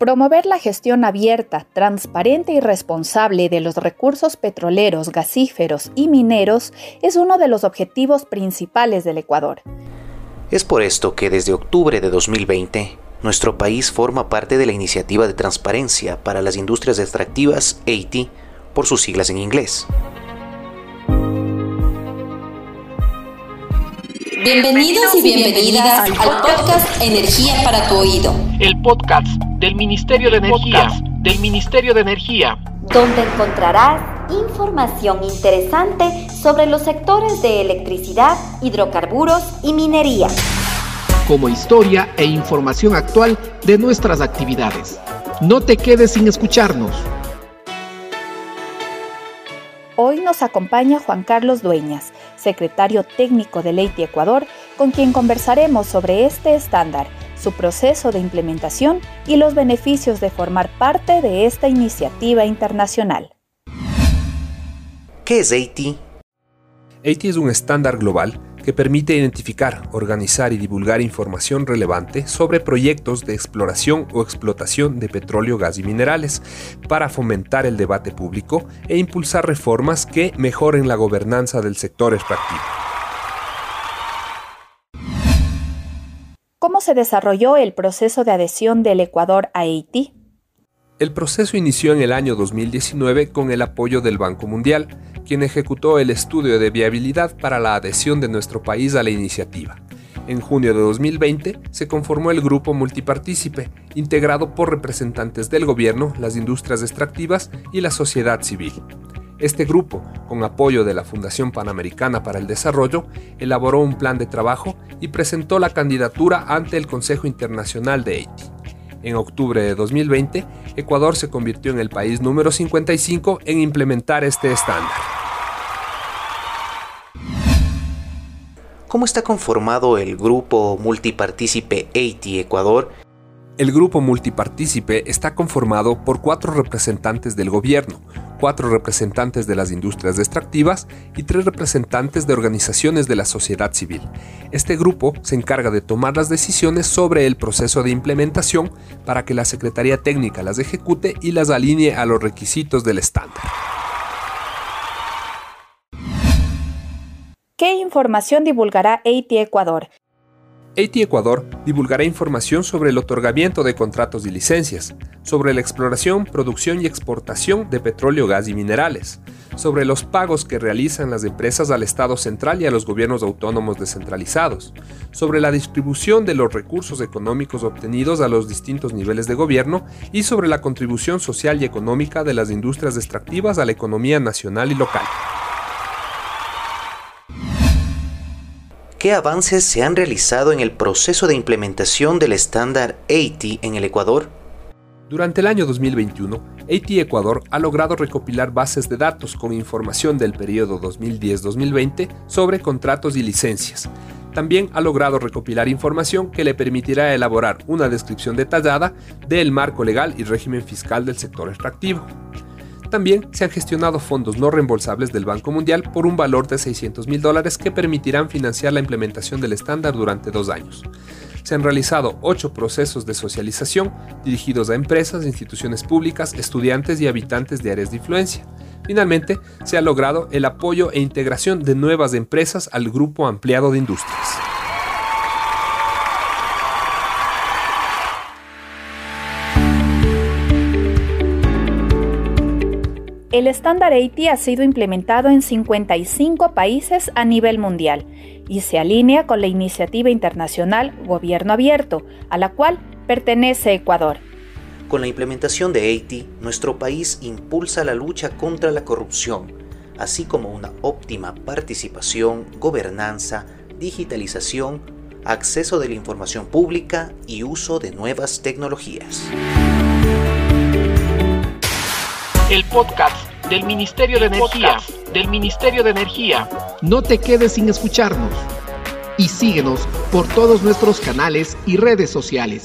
Promover la gestión abierta, transparente y responsable de los recursos petroleros, gasíferos y mineros es uno de los objetivos principales del Ecuador. Es por esto que desde octubre de 2020, nuestro país forma parte de la Iniciativa de Transparencia para las Industrias Extractivas, EITI, por sus siglas en inglés. Bienvenidos y bienvenidas al podcast Energía para tu oído. El podcast del Ministerio de Energía, del Ministerio de Energía, donde encontrarás información interesante sobre los sectores de electricidad, hidrocarburos y minería. Como historia e información actual de nuestras actividades. No te quedes sin escucharnos. Hoy nos acompaña Juan Carlos Dueñas, secretario técnico de Leiti Ecuador, con quien conversaremos sobre este estándar, su proceso de implementación y los beneficios de formar parte de esta iniciativa internacional. ¿Qué es EITI? EITI es un estándar global que permite identificar, organizar y divulgar información relevante sobre proyectos de exploración o explotación de petróleo, gas y minerales, para fomentar el debate público e impulsar reformas que mejoren la gobernanza del sector extractivo. ¿Cómo se desarrolló el proceso de adhesión del Ecuador a Haití? El proceso inició en el año 2019 con el apoyo del Banco Mundial, quien ejecutó el estudio de viabilidad para la adhesión de nuestro país a la iniciativa. En junio de 2020 se conformó el grupo multipartícipe, integrado por representantes del gobierno, las industrias extractivas y la sociedad civil. Este grupo, con apoyo de la Fundación Panamericana para el Desarrollo, elaboró un plan de trabajo y presentó la candidatura ante el Consejo Internacional de Haití. En octubre de 2020, Ecuador se convirtió en el país número 55 en implementar este estándar. ¿Cómo está conformado el grupo multipartícipe Haití Ecuador? El grupo multipartícipe está conformado por cuatro representantes del gobierno, cuatro representantes de las industrias extractivas y tres representantes de organizaciones de la sociedad civil. Este grupo se encarga de tomar las decisiones sobre el proceso de implementación para que la Secretaría Técnica las ejecute y las alinee a los requisitos del estándar. ¿Qué información divulgará AT Ecuador? AT Ecuador divulgará información sobre el otorgamiento de contratos y licencias, sobre la exploración, producción y exportación de petróleo, gas y minerales, sobre los pagos que realizan las empresas al Estado central y a los gobiernos autónomos descentralizados, sobre la distribución de los recursos económicos obtenidos a los distintos niveles de gobierno y sobre la contribución social y económica de las industrias extractivas a la economía nacional y local. ¿Qué avances se han realizado en el proceso de implementación del estándar AT en el Ecuador? Durante el año 2021, AT Ecuador ha logrado recopilar bases de datos con información del periodo 2010-2020 sobre contratos y licencias. También ha logrado recopilar información que le permitirá elaborar una descripción detallada del marco legal y régimen fiscal del sector extractivo. También se han gestionado fondos no reembolsables del Banco Mundial por un valor de 600 mil dólares que permitirán financiar la implementación del estándar durante dos años. Se han realizado ocho procesos de socialización dirigidos a empresas, instituciones públicas, estudiantes y habitantes de áreas de influencia. Finalmente, se ha logrado el apoyo e integración de nuevas empresas al grupo ampliado de industrias. El estándar AITI ha sido implementado en 55 países a nivel mundial y se alinea con la iniciativa internacional Gobierno Abierto, a la cual pertenece Ecuador. Con la implementación de AITI, nuestro país impulsa la lucha contra la corrupción, así como una óptima participación, gobernanza, digitalización, acceso de la información pública y uso de nuevas tecnologías el podcast del Ministerio de Energía, del Ministerio de Energía. No te quedes sin escucharnos y síguenos por todos nuestros canales y redes sociales.